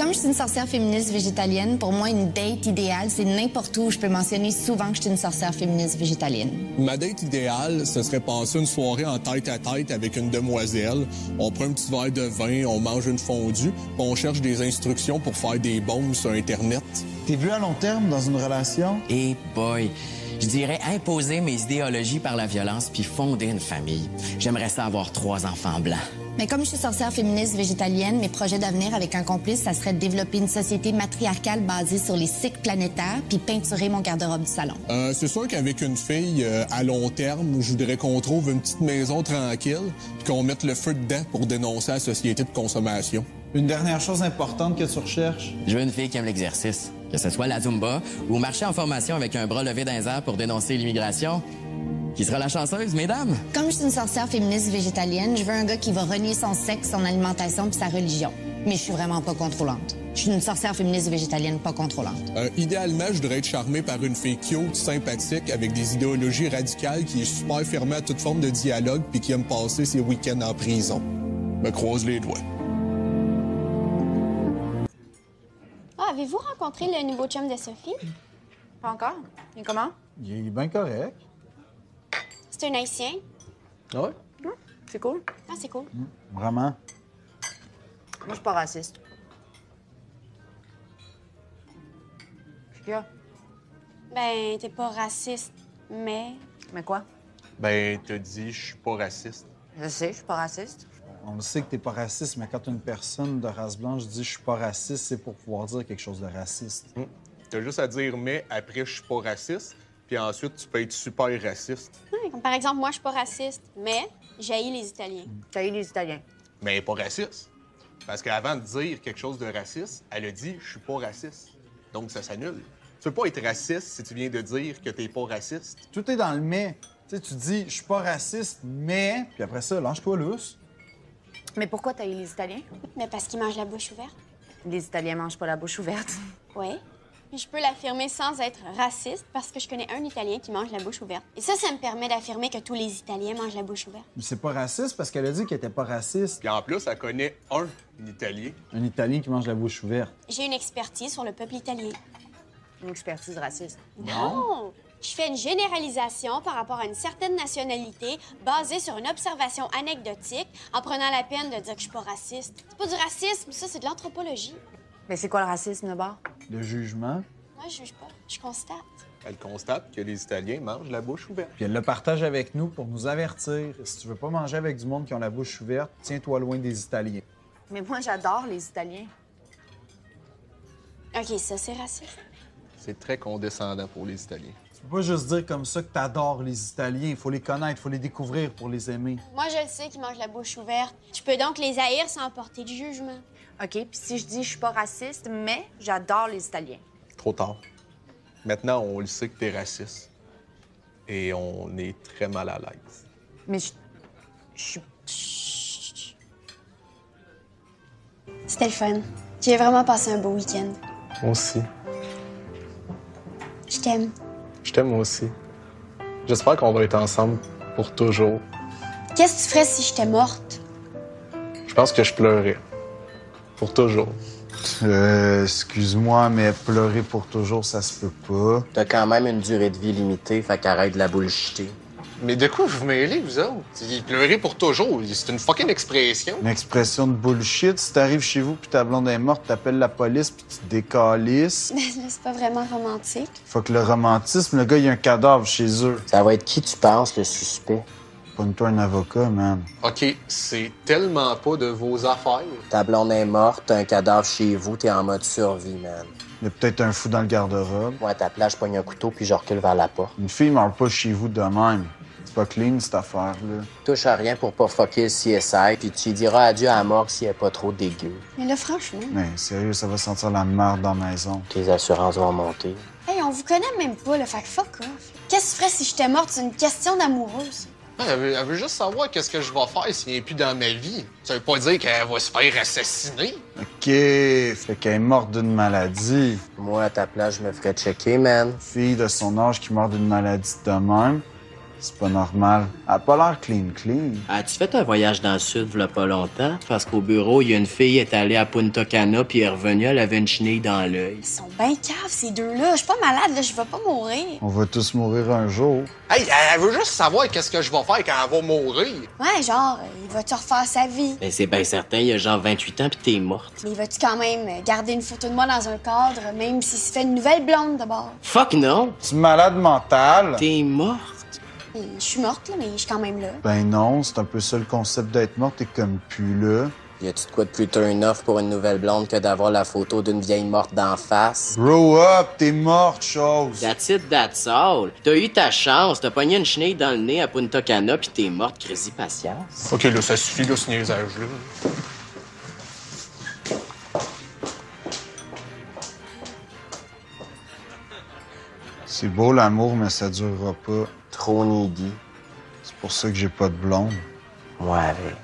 Comme je suis une sorcière féministe végétalienne, pour moi, une date idéale, c'est n'importe où je peux mentionner souvent que je suis une sorcière féministe végétalienne. Ma date idéale, ce serait passer une soirée en tête à tête avec une demoiselle. On prend un petit verre de vin, on mange une fondue, puis on cherche des instructions pour faire des bombes sur Internet. T'es vu à long terme dans une relation? Et boy, je dirais imposer mes idéologies par la violence puis fonder une famille. J'aimerais ça avoir trois enfants blancs. Mais comme je suis sorcière féministe végétalienne, mes projets d'avenir avec un complice, ça serait de développer une société matriarcale basée sur les cycles planétaires puis peinturer mon garde-robe du salon. Euh, c'est sûr qu'avec une fille, euh, à long terme, je voudrais qu'on trouve une petite maison tranquille puis qu'on mette le feu dedans pour dénoncer la société de consommation. Une dernière chose importante que tu recherches? Je veux une fille qui aime l'exercice. Que ce soit la Zumba ou marcher en formation avec un bras levé dans les airs pour dénoncer l'immigration. Qui sera la chanceuse, mesdames? Comme je suis une sorcière féministe végétalienne, je veux un gars qui va renier son sexe, son alimentation puis sa religion. Mais je suis vraiment pas contrôlante. Je suis une sorcière féministe végétalienne pas contrôlante. Euh, idéalement, je voudrais être charmé par une fille cute, sympathique, avec des idéologies radicales, qui est super fermée à toute forme de dialogue puis qui aime passer ses week-ends en prison. Me croise les doigts. Ah, avez-vous rencontré le nouveau chum de Sophie? Pas encore. Et comment? Il est bien correct. C'est un haïtien. Ah ouais? C'est cool. Ah, c'est cool. Vraiment? Moi, je suis pas raciste. Ben, t'es pas raciste, mais. Mais quoi? Ben, t'as dit, je suis pas raciste. Je sais, je suis pas raciste. On le sait que t'es pas raciste, mais quand une personne de race blanche dit je suis pas raciste, c'est pour pouvoir dire quelque chose de raciste. T'as juste à dire mais après je suis pas raciste, puis ensuite, tu peux être super raciste. Ouais, comme par exemple, moi, je suis pas raciste, mais j'haïs les Italiens. J'haïs les Italiens. Mais elle est pas raciste. Parce qu'avant de dire quelque chose de raciste, elle a dit « je suis pas raciste ». Donc, ça s'annule. Tu peux pas être raciste si tu viens de dire que t'es pas raciste. Tout est dans le mais. Tu sais, tu dis, je suis pas raciste, mais. Puis après ça, lâche-toi lousse. Mais pourquoi t'as eu les Italiens? Mais parce qu'ils mangent la bouche ouverte. Les Italiens mangent pas la bouche ouverte. Oui. Puis je peux l'affirmer sans être raciste parce que je connais un Italien qui mange la bouche ouverte. Et ça, ça me permet d'affirmer que tous les Italiens mangent la bouche ouverte. Mais c'est pas raciste parce qu'elle a dit qu'elle était pas raciste. Puis en plus, elle connaît un Italien. Un Italien qui mange la bouche ouverte. J'ai une expertise sur le peuple italien. Une expertise raciste. Non! Je fais une généralisation par rapport à une certaine nationalité basée sur une observation anecdotique en prenant la peine de dire que je suis pas raciste. C'est pas du racisme, ça, c'est de l'anthropologie. Mais c'est quoi le racisme d'abord? Le jugement. Moi, je juge pas. Je constate. Elle constate que les Italiens mangent la bouche ouverte. Puis elle le partage avec nous pour nous avertir. Si tu veux pas manger avec du monde qui ont la bouche ouverte, tiens-toi loin des Italiens. Mais moi, j'adore les Italiens. OK, ça, c'est raciste. C'est très condescendant pour les Italiens. Tu peux pas juste dire comme ça que t'adores les Italiens. Il faut les connaître, il faut les découvrir pour les aimer. Moi, je le sais qu'ils mangent la bouche ouverte. Je peux donc les haïr sans porter de jugement. OK, puis si je dis je suis pas raciste, mais j'adore les Italiens. Trop tard. Maintenant, on le sait que t'es raciste. Et on est très mal à l'aise. Mais je. Je suis. C'était le fun. J'ai vraiment passé un beau week-end. Moi aussi. Je t'aime. Je t'aime aussi. J'espère qu'on va être ensemble pour toujours. Qu'est-ce que tu ferais si j'étais morte? Je pense que je pleurais. Pour toujours. Euh, excuse-moi, mais pleurer pour toujours, ça se peut pas. T'as quand même une durée de vie limitée, fait qu'arrête de la bullshiter. Mais de quoi vous mêlez, vous autres? Il pleurer pour toujours. C'est une fucking expression. Une expression de bullshit. Si t'arrives chez vous puis ta blonde est morte, t'appelles la police puis tu te décalisses. Mais c'est pas vraiment romantique. Faut que le romantisme, le gars, il y a un cadavre chez eux. Ça va être qui tu penses, le suspect? Pogne-toi un avocat, man. OK, c'est tellement pas de vos affaires. Ta blonde est morte, t'as un cadavre chez vous, t'es en mode survie, man. Il y a peut-être un fou dans le garde-robe. Moi, à ta place, je pogne un couteau puis je recule vers la porte. Une fille meurt pas chez vous de même. C'est pas clean, cette affaire-là. Touche à rien pour pas fucker le CSI, puis tu diras adieu à la morgue s'il est pas trop dégueu. Mais là, franchement. Mais sérieux, ça va sentir la merde dans la maison. Tes assurances vont monter. Hey, on vous connaît même pas, le fait que fuck off. Qu'est-ce que tu ferais si j'étais morte? C'est une question d'amoureuse. Ouais, elle, veut, elle veut juste savoir qu'est-ce que je vais faire s'il n'est plus dans ma vie. Ça veut pas dire qu'elle va se faire assassiner. OK, fait qu'elle est morte d'une maladie. Moi, à ta place, je me ferais checker, man. Fille de son âge qui meurt d'une maladie de même, c'est pas normal. Elle a pas l'air clean clean. As-tu fait un voyage dans le sud, v'là pas longtemps? Parce qu'au bureau, il y a une fille qui est allée à Punta Cana, puis elle est revenue, elle avait une chenille dans l'œil. Ils sont bien caves, ces deux-là. Je suis pas malade, là. Je vais pas mourir. On va tous mourir un jour. Hey, elle veut juste savoir qu'est-ce que je vais faire quand elle va mourir. Ouais, genre, il va-tu refaire sa vie? Mais c'est bien certain, il y a genre 28 ans, puis t'es morte. Mais il va-tu quand même garder une photo de moi dans un cadre, même s'il se fait une nouvelle blonde d'abord? Fuck non! Tu es malade mental? T'es morte? Et Je suis morte, là, mais je suis quand même là. Ben non, c'est un peu ça le concept d'être morte, t'es comme plus là. Y a-tu de quoi de plus turn off pour une nouvelle blonde que d'avoir la photo d'une vieille morte d'en face? Grow up, t'es morte, chose. That's it, that's all. T'as eu ta chance, t'as pogné une chenille dans le nez à Punta Cana, puis t'es morte, crazy patience. OK, là, ça suffit, là, ce niaisage-là. C'est beau l'amour, mais ça durera pas. Trop needy. C'est pour ça que j'ai pas de blonde. Moi avec.